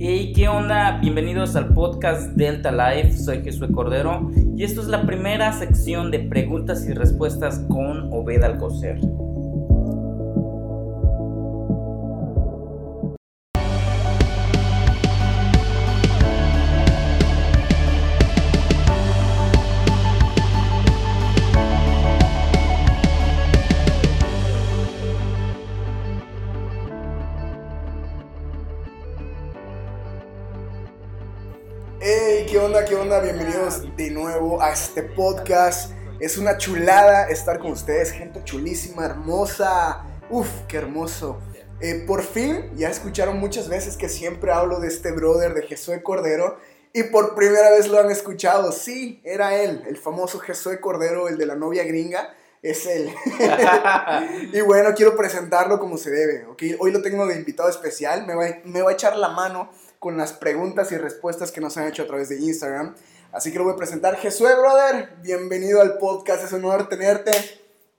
Hey, ¿qué onda? Bienvenidos al podcast Delta Life. Soy Jesús Cordero y esto es la primera sección de preguntas y respuestas con Obed Alcocer. De nuevo a este podcast. Es una chulada estar con ustedes, gente chulísima, hermosa. Uf, qué hermoso. Eh, por fin, ya escucharon muchas veces que siempre hablo de este brother de Jesús Cordero. Y por primera vez lo han escuchado. Sí, era él, el famoso Jesús Cordero, el de la novia gringa. Es él. y bueno, quiero presentarlo como se debe. ¿ok? Hoy lo tengo de invitado especial. Me va, me va a echar la mano con las preguntas y respuestas que nos han hecho a través de Instagram. Así que lo voy a presentar. Jesús, brother, bienvenido al podcast. Es un honor tenerte.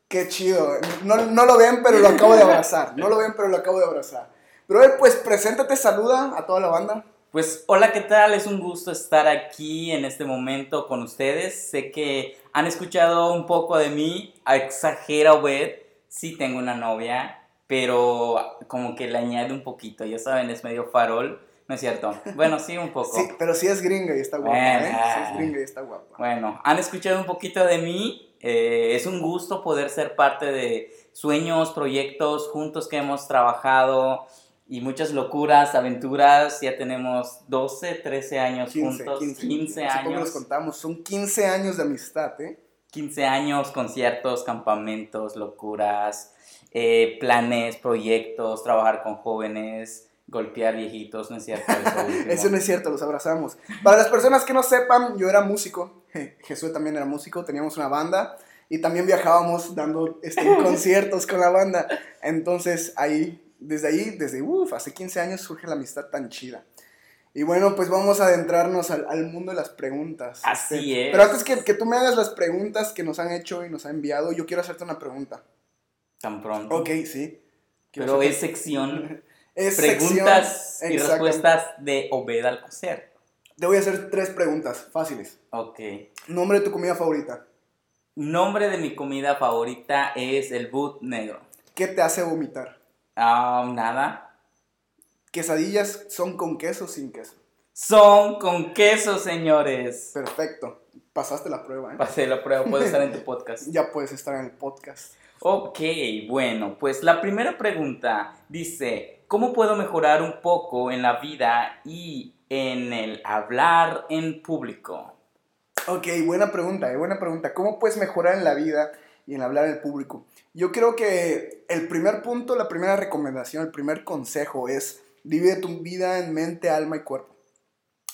Qué chido. No, no lo ven, pero lo acabo de abrazar. No lo ven, pero lo acabo de abrazar. Brother, pues preséntate, saluda a toda la banda. Pues hola, ¿qué tal? Es un gusto estar aquí en este momento con ustedes. Sé que han escuchado un poco de mí. Exagera, Obed. Sí tengo una novia, pero como que le añade un poquito. Ya saben, es medio farol. No es cierto. Bueno, sí, un poco. Sí, pero sí es gringa y está guapa, Bueno, ¿eh? Sí es gringa y está guapa. Bueno, han escuchado un poquito de mí. Eh, es un gusto poder ser parte de sueños, proyectos juntos que hemos trabajado y muchas locuras, aventuras. Ya tenemos 12, 13 años 15, juntos. 15, 15 Hace poco años. nos contamos. Son 15 años de amistad, ¿eh? 15 años, conciertos, campamentos, locuras, eh, planes, proyectos, trabajar con jóvenes, golpear viejitos, ¿no es cierto? Eso. Eso no es cierto, los abrazamos. Para las personas que no sepan, yo era músico. Jesús también era músico, teníamos una banda y también viajábamos dando este, conciertos con la banda. Entonces ahí, desde ahí, desde uff, hace 15 años surge la amistad tan chida. Y bueno, pues vamos a adentrarnos al, al mundo de las preguntas. Así Este, es. Pero antes que, que tú me hagas las preguntas que nos han hecho y nos han enviado, yo quiero hacerte una pregunta. Tan pronto. Ok, sí. Quiero Pero hacerte- es sección es preguntas sección- y respuestas de Obed Alcocer. Te voy a hacer tres preguntas fáciles. Ok. Nombre de tu comida favorita. Nombre de mi comida favorita es el boot negro. ¿Qué te hace vomitar? Ah, nada. Quesadillas son con queso o sin queso. Son con queso, señores. Perfecto. Pasaste la prueba, ¿eh? Pasé la prueba, puedo estar en tu podcast. Ya puedes estar en el podcast. Ok, bueno, pues la primera pregunta dice, ¿cómo puedo mejorar un poco en la vida y en el hablar en público? Ok, buena pregunta, eh, buena pregunta. ¿Cómo puedes mejorar en la vida y en hablar el público? Yo creo que el primer punto, la primera recomendación, el primer consejo es divide tu vida en mente, alma y cuerpo.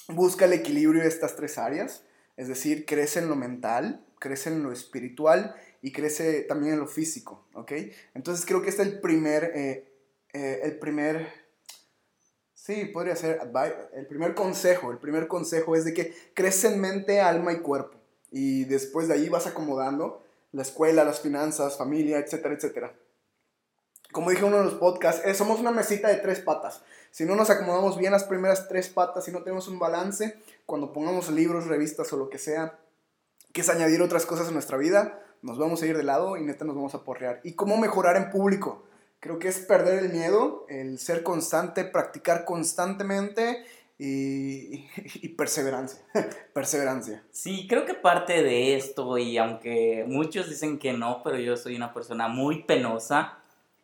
Busca el equilibrio de estas tres áreas, es decir, crece en lo mental, crece en lo espiritual y crece también en lo físico, ¿ok? Entonces creo que este es el primer, eh, eh, el primer, sí, podría ser el primer consejo, el primer consejo es de que crece en mente, alma y cuerpo y después de ahí vas acomodando la escuela, las finanzas, familia, etcétera, etcétera. Como dije en uno de los podcasts, eh, somos una mesita de tres patas. Si no nos acomodamos bien las primeras tres patas, si no tenemos un balance, cuando pongamos libros, revistas o lo que sea, que es añadir otras cosas a nuestra vida, nos vamos a ir de lado y neta nos vamos a porrear. ¿Y cómo mejorar en público? Creo que es perder el miedo, el ser constante, practicar constantemente y, perseverancia. perseverancia. Sí, creo que parte de esto, y aunque muchos dicen que no, pero yo soy una persona muy penosa,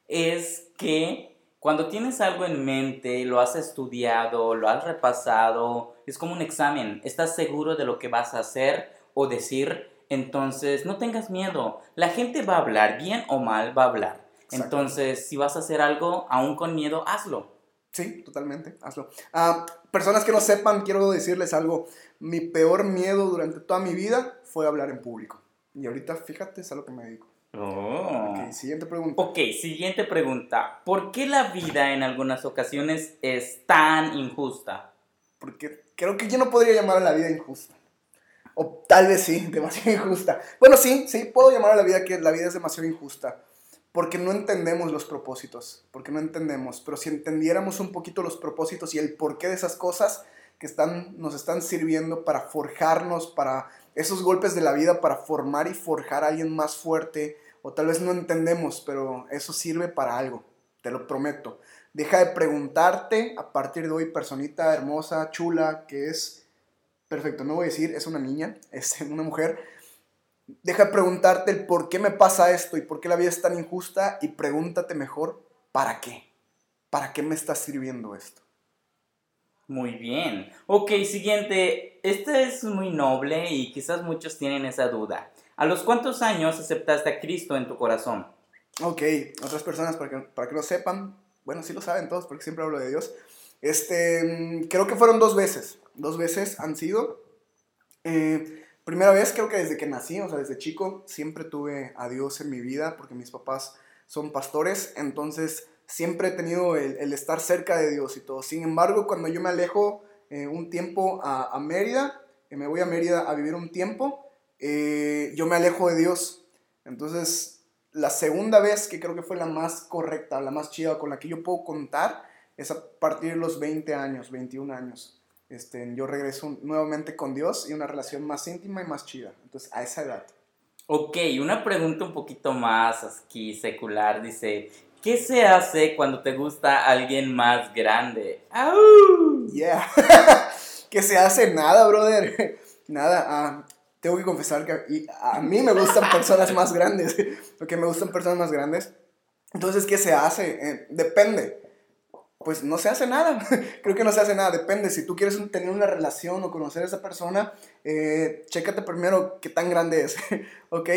es que cuando tienes algo en mente, lo has estudiado, lo has repasado, es como un examen, estás seguro de lo que vas a hacer o decir, entonces no tengas miedo, la gente va a hablar, bien o mal va a hablar. Entonces, si vas a hacer algo, aún con miedo, hazlo. Sí, totalmente, hazlo. Ah, personas que no sepan, quiero decirles algo. Mi peor miedo durante toda mi vida fue hablar en público. Y ahorita, fíjate, es a lo que me dedico. Oh. Ok, siguiente pregunta. Ok, siguiente pregunta. ¿Por qué la vida en algunas ocasiones es tan injusta? Porque creo que yo no podría llamar a la vida injusta. O tal vez sí, demasiado injusta. Bueno, sí, sí, puedo llamar a la vida que la vida es demasiado injusta. Porque no entendemos los propósitos, porque no entendemos, pero si entendiéramos un poquito los propósitos y el porqué de esas cosas que están, nos están sirviendo para forjarnos, para esos golpes de la vida, para formar y forjar a alguien más fuerte, o tal vez no entendemos, pero eso sirve para algo, te lo prometo. Deja de preguntarte a partir de hoy, personita hermosa, chula, que es perfecto, no voy a decir, es una niña, es una mujer. Deja de preguntarte el por qué me pasa esto y por qué la vida es tan injusta y pregúntate mejor, ¿para qué? ¿Para qué me está sirviendo esto? Muy bien. Ok, siguiente. Este es muy noble y quizás muchos tienen esa duda. ¿A los cuántos años aceptaste a Cristo en tu corazón? Ok, otras personas para que, para que lo sepan, bueno, sí lo saben todos porque siempre hablo de Dios. Este, mm, creo que fueron dos veces. Dos veces han sido. Eh, primera vez creo que desde que nací, o sea, desde chico, siempre tuve a Dios en mi vida porque mis papás son pastores. Entonces, siempre he tenido el, estar cerca de Dios y todo. Sin embargo, cuando yo me alejo eh, un tiempo a, Mérida, y me voy a Mérida a vivir un tiempo, eh, yo me alejo de Dios. Entonces, la segunda vez, que creo que fue la más correcta, la más chida, con la que yo puedo contar, es a partir de los 20 años, 21 años. Este, yo regreso nuevamente con Dios y una relación más íntima y más chida. Entonces, a esa edad. Ok, una pregunta un poquito más aquí secular. Dice, ¿qué se hace cuando te gusta alguien más grande? ¡Au! Yeah. ¿Qué se hace? Nada, brother. Nada. Ah, tengo que confesar que a mí me gustan personas más grandes, porque me gustan personas más grandes. Entonces, ¿qué se hace? Eh, depende. Pues no se hace nada. Creo que no se hace nada. Depende. Si tú quieres tener una relación o conocer a esa persona, eh, chécate primero qué tan grande es. ¿Ok?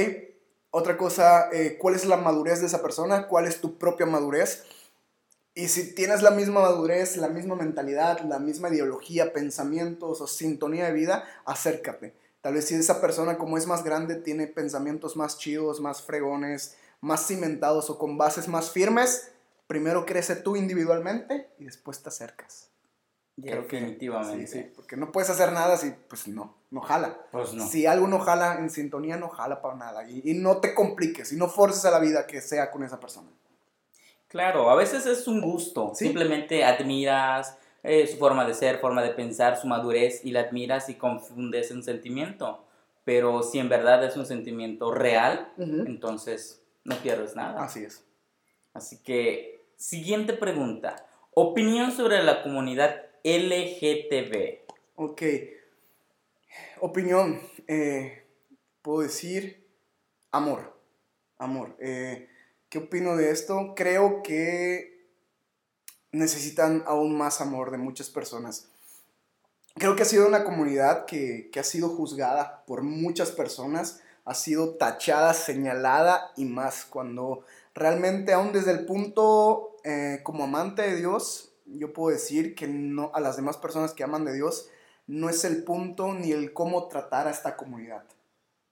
Otra cosa, eh, ¿cuál es la madurez de esa persona? ¿Cuál es tu propia madurez? Y si tienes la misma madurez, la misma mentalidad, la misma ideología, pensamientos o sintonía de vida, acércate Tal vez si esa persona como es más grande tiene pensamientos más chidos, más fregones, más cimentados o con bases más firmes, primero crece tú individualmente y después te acercas. Definitivamente. sí, sí, porque no puedes hacer nada si, pues no, no jala. Pues no. Si algo no jala en sintonía, no jala para nada. Y, y no te compliques y no forces a la vida que sea con esa persona. Claro, a veces es un gusto. Simplemente admiras, eh, su forma de ser, forma de pensar, su madurez y la admiras y confundes un sentimiento. Pero si en verdad es un sentimiento real, entonces no pierdes nada. Así es. Así que, siguiente pregunta. Opinión sobre la comunidad LGTB. Ok. Opinión. Eh, puedo decir amor. Amor. Eh, ¿Qué opino de esto? Creo que necesitan aún más amor de muchas personas. Creo que ha sido una comunidad que, ha sido juzgada por muchas personas, ha sido tachada, señalada y más cuando realmente aún desde el punto eh, como amante de Dios, yo puedo decir que no a las demás personas que aman de Dios no es el punto ni el cómo tratar a esta comunidad.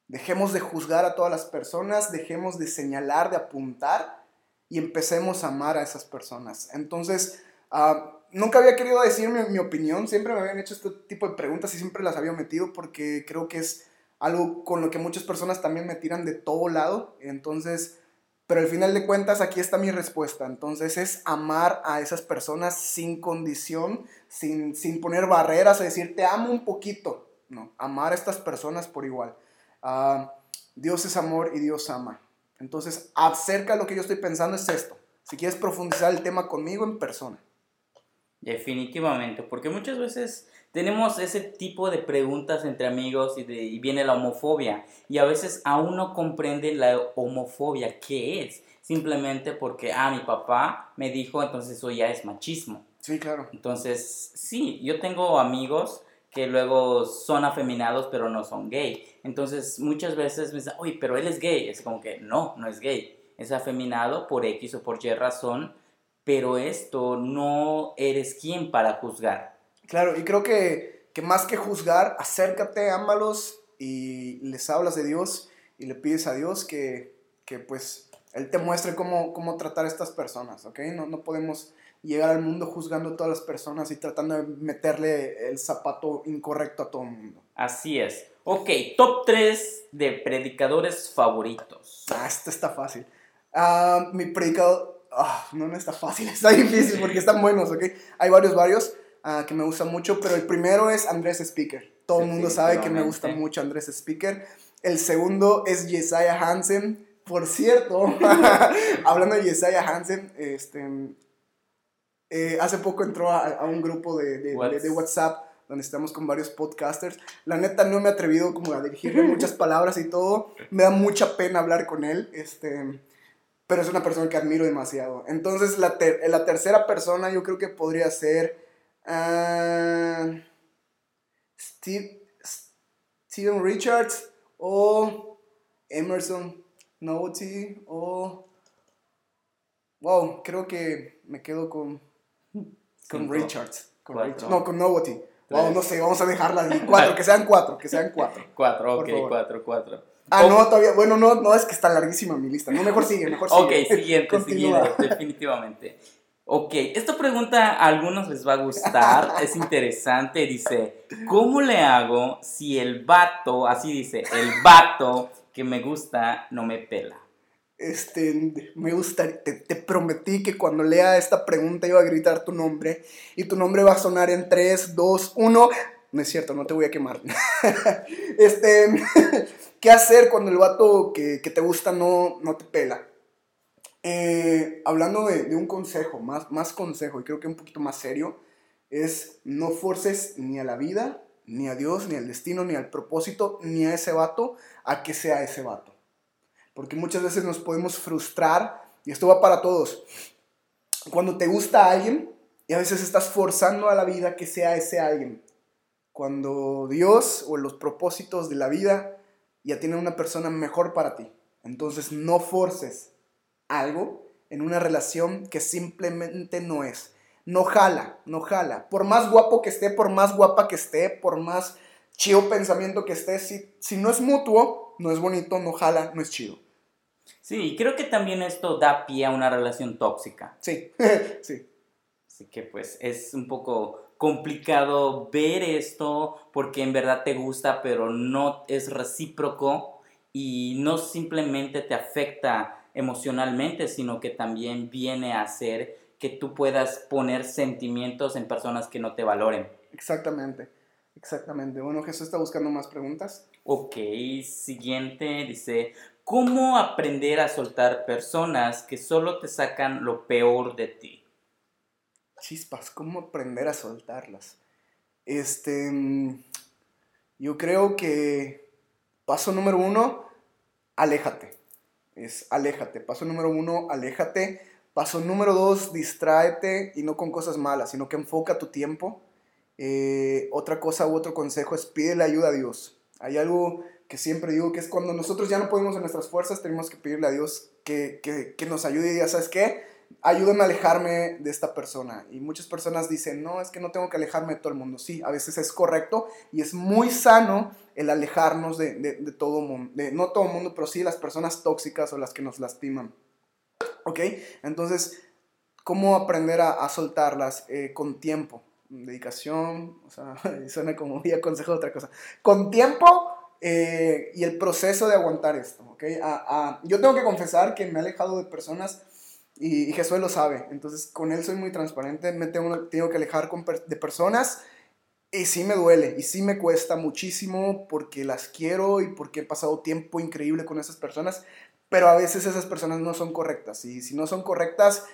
Dejemos de juzgar a todas las personas, dejemos de señalar, de apuntar y empecemos a amar a esas personas. Entonces, ah, nunca había querido decir mi, opinión, siempre me habían hecho este tipo de preguntas y siempre las había metido porque creo que es algo con lo que muchas personas también me tiran de todo lado. Entonces, pero al final de cuentas aquí está mi respuesta. Entonces es amar a esas personas sin condición, sin, sin poner barreras, a decir te amo un poquito. No, amar a estas personas por igual. Ah, Dios es amor y Dios ama. Entonces, acerca de lo que yo estoy pensando es esto. Si quieres profundizar el tema conmigo en persona. Definitivamente, porque muchas veces tenemos ese tipo de preguntas entre amigos y, y viene la homofobia. Y a veces aún no comprende la homofobia, ¿qué es? Simplemente porque, ah, mi papá me dijo, entonces eso ya es machismo. Sí, claro. Entonces, sí, yo tengo amigos que luego son afeminados pero no son gay. Entonces muchas veces me dicen, oye, pero él es gay. Es como que no, no es gay. Es afeminado por X o por Y razón, pero esto no eres quien para juzgar. Claro, y creo que, que más que juzgar, acércate, ámalos y les hablas de Dios y le pides a Dios que, que pues Él te muestre cómo, cómo tratar a estas personas, ¿ok? No, no podemos llegar al mundo juzgando a todas las personas y tratando de meterle el zapato incorrecto a todo el mundo. Así es. Ok, top 3 de predicadores favoritos. Ah, esto está fácil. Ah, mi predicador, ah, no, no está fácil, está difícil porque están buenos, ¿ok? Hay varios, varios ah, que me gustan mucho, pero el primero es Andrés Speaker. Todo el mundo sabe que me gusta mucho Andrés Speaker. El segundo es Jesiah Hansen. Por cierto, hablando de Jesiah Hansen, este, eh, hace poco entró a, un grupo de, de, de, WhatsApp donde estamos con varios podcasters. La neta no me he atrevido como a dirigirle muchas palabras y todo. Me da mucha pena hablar con él, este, pero es una persona que admiro demasiado. Entonces la, la tercera persona yo creo que podría ser uh, Steve, Steven Richards o Emerson Naughty o... Wow, creo que me quedo con, con Richards. Con no, con Nobody. Wow, no sé, vamos a dejarla de cuatro, que sean cuatro, que sean cuatro. Cuatro, ok, cuatro, cuatro. Ah, no, todavía, bueno, no, no, es que está larguísima mi lista. No, mejor sigue, mejor sigue. Ok, siguiente, siguiente, definitivamente. Ok, esta pregunta a algunos les va a gustar, es interesante, dice, ¿cómo le hago si el vato, así dice, el vato que me gusta no me pela? Este, me gusta, te, te, prometí que cuando lea esta pregunta iba a gritar tu nombre y tu nombre va a sonar en 3, 2, 1. No es cierto, no te voy a quemar. este, ¿qué hacer cuando el vato que, que te gusta no, no te pela? Eh, hablando de, un consejo, más, más consejo, y creo que un poquito más serio, es no forces ni a la vida, ni a Dios, ni al destino, ni al propósito, ni a ese vato a que sea ese vato. Porque muchas veces nos podemos frustrar, y esto va para todos. Cuando te gusta alguien, y a veces estás forzando a la vida que sea ese alguien. Cuando Dios o los propósitos de la vida ya tienen una persona mejor para ti. Entonces no forces algo en una relación que simplemente no es. No jala, no jala. Por más guapo que esté, por más guapa que esté, por más chido pensamiento que esté, si, si no es mutuo, no es bonito, no jala, no es chido. Sí, creo que también esto da pie a una relación tóxica. Sí, sí. Así que pues es un poco complicado ver esto porque en verdad te gusta, pero no es recíproco y no simplemente te afecta emocionalmente, sino que también viene a hacer que tú puedas poner sentimientos en personas que no te valoren. Exactamente, exactamente. Bueno, Jesús está buscando más preguntas. Ok, siguiente dice, ¿cómo aprender a soltar personas que solo te sacan lo peor de ti? Chispas, ¿cómo aprender a soltarlas? Este, mm, yo creo que paso número uno, aléjate es aléjate. Paso número uno, aléjate. Paso número dos, distráete y no con cosas malas, sino que enfoca tu tiempo. Eh, otra cosa u otro consejo es pídele ayuda a Dios. Hay algo que siempre digo que es cuando nosotros ya no podemos en nuestras fuerzas, tenemos que pedirle a Dios que, que, que nos ayude y ya sabes qué, ayúdame a alejarme de esta persona. Y muchas personas dicen, no, es que no tengo que alejarme de todo el mundo. Sí, a veces es correcto y es muy sano el alejarnos de, de, todo mundo, de, no todo mundo, pero sí las personas tóxicas o las que nos lastiman. ¿Ok? Entonces, ¿cómo aprender a, soltarlas? Eh, con tiempo, dedicación, o sea, suena como ya consejo de otra cosa. Con tiempo eh, y el proceso de aguantar esto, ¿ok? yo tengo que confesar que me he alejado de personas y, Jesús lo sabe. Entonces, con él soy muy transparente. Me tengo, tengo que alejar de personas. Y sí me duele. Y sí me cuesta muchísimo porque las quiero y porque he pasado tiempo increíble con esas personas. Pero a veces esas personas no son correctas. Y si no son correctas,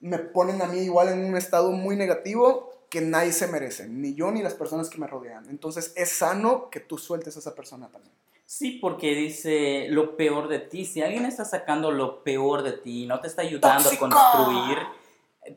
me ponen a mí igual en un estado muy negativo que nadie se merece. Ni yo ni las personas que me rodean. Entonces, es sano que tú sueltes a esa persona también. Sí, porque dice lo peor de ti. Si alguien está sacando lo peor de ti, no te está ayudando a construir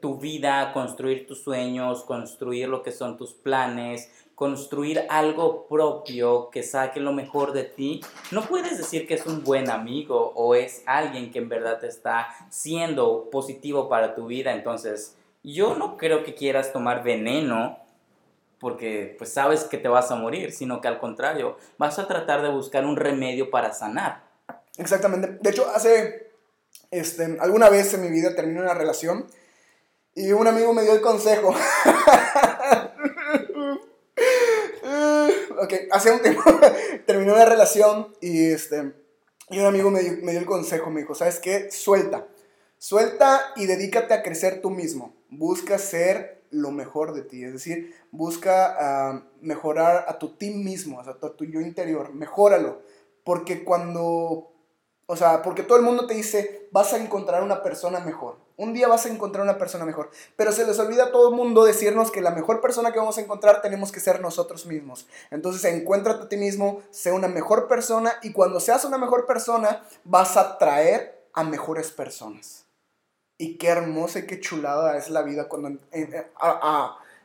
tu vida, construir tus sueños, construir lo que son tus planes, construir algo propio que saque lo mejor de ti, no puedes decir que es un buen amigo o es alguien que en verdad te está siendo positivo para tu vida. Entonces, yo no creo que quieras tomar veneno porque pues sabes que te vas a morir, sino que al contrario, vas a tratar de buscar un remedio para sanar. Exactamente. De hecho, hace este, alguna vez en mi vida terminé una relación y un amigo me dio el consejo. ok, hace un tiempo terminé una relación y, este, y un amigo me dio, me dio el consejo, me dijo, ¿sabes qué? Suelta. Suelta y dedícate a crecer tú mismo. Busca ser lo mejor de ti, es decir, busca ah, mejorar a tu ti mismo, a tu yo interior, mejóralo, porque cuando o sea, porque todo el mundo te dice, vas a encontrar una persona mejor. Un día vas a encontrar una persona mejor. Pero se les olvida a todo el mundo decirnos que la mejor persona que vamos a encontrar tenemos que ser nosotros mismos. Entonces, encuéntrate a ti mismo, sé una mejor persona y cuando seas una mejor persona, vas a traer a mejores personas. Y qué hermosa y qué chulada es la vida cuando eh,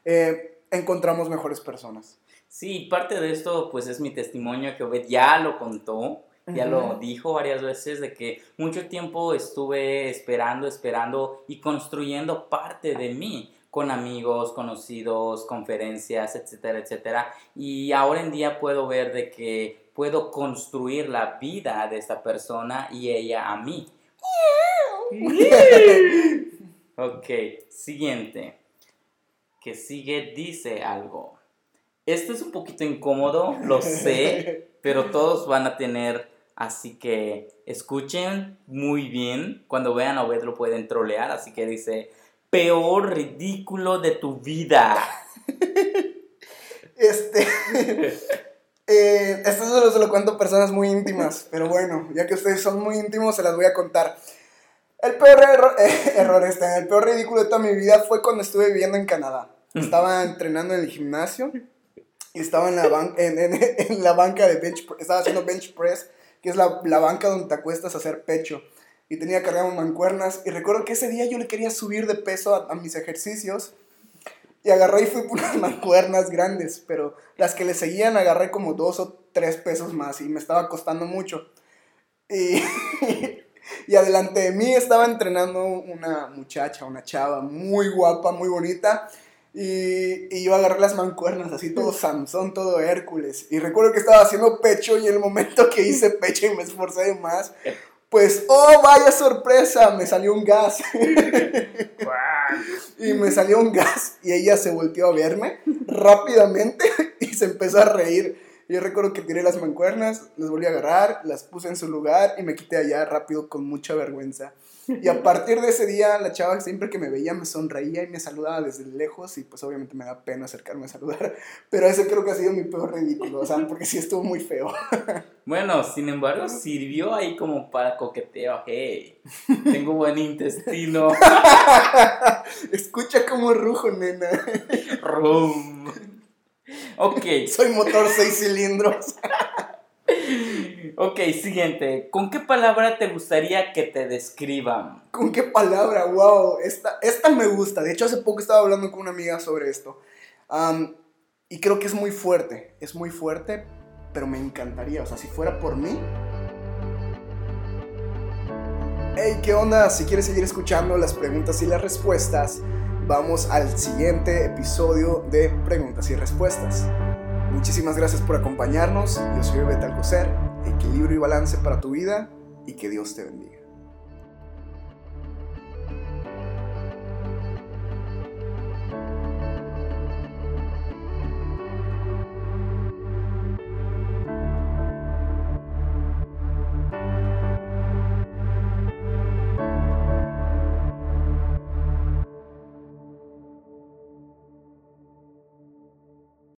eh, encontramos mejores personas. Sí, parte de esto pues es mi testimonio que Obed ya lo contó ya lo dijo varias veces de que mucho tiempo estuve esperando, esperando y construyendo parte de mí con amigos, conocidos, conferencias, etcétera, etcétera. Y ahora en día puedo ver de que puedo construir la vida de esta persona y ella a mí. ok, siguiente. Que sigue dice algo. Esto es un poquito incómodo, lo sé, pero todos van a tener Así que escuchen muy bien. Cuando vean a Obed lo pueden trolear. Así que dice, peor ridículo de tu vida. este... eh, esto solo se lo cuento a personas muy íntimas. Pero bueno, ya que ustedes son muy íntimos, se las voy a contar. El peor error, error este, el peor ridículo de toda mi vida fue cuando estuve viviendo en Canadá. Estaba entrenando en el gimnasio y estaba en la, en, en la banca de bench, estaba haciendo bench press que es la, la banca donde te acuestas a hacer pecho. Y tenía cargado mancuernas. Y recuerdo que ese día yo le quería subir de peso a, mis ejercicios. Y agarré y fui por unas mancuernas grandes. Pero las que le seguían agarré como dos o tres pesos más. Y me estaba costando mucho. Y, y adelante de mí estaba entrenando una muchacha, una chava muy guapa, muy bonita. Y, y, yo agarré las mancuernas, así todo Sansón, todo Hércules. Y recuerdo que estaba haciendo pecho y el momento que hice pecho y me esforcé más, pues, oh, vaya sorpresa, me salió un gas. y me salió un gas y ella se volteó a verme rápidamente y se empezó a reír. Yo recuerdo que tiré las mancuernas, las volví a agarrar, las puse en su lugar y me quité allá rápido con mucha vergüenza. Y a partir de ese día, la chava siempre que me veía me sonreía y me saludaba desde lejos y pues obviamente me da pena acercarme a saludar. Pero ese creo que ha sido mi peor ridículo, o sea, porque sí estuvo muy feo. Bueno, sin embargo, sirvió ahí como para coqueteo. Hey, tengo buen intestino. Escucha como rujo, nena. Rum. Ok. Soy motor seis cilindros. ok, siguiente. ¿Con qué palabra te gustaría que te describan? ¿Con qué palabra? Wow, esta, esta me gusta. De hecho, hace poco estaba hablando con una amiga sobre esto. y creo que es muy fuerte. Es muy fuerte, pero me encantaría. O sea, si fuera por mí. Hey, ¿qué onda? Si quieres seguir escuchando las preguntas y las respuestas, vamos al siguiente episodio de Preguntas y Respuestas. Muchísimas gracias por acompañarnos. Yo soy Beto Alcocer. Equilibrio y balance para tu vida y que Dios te bendiga.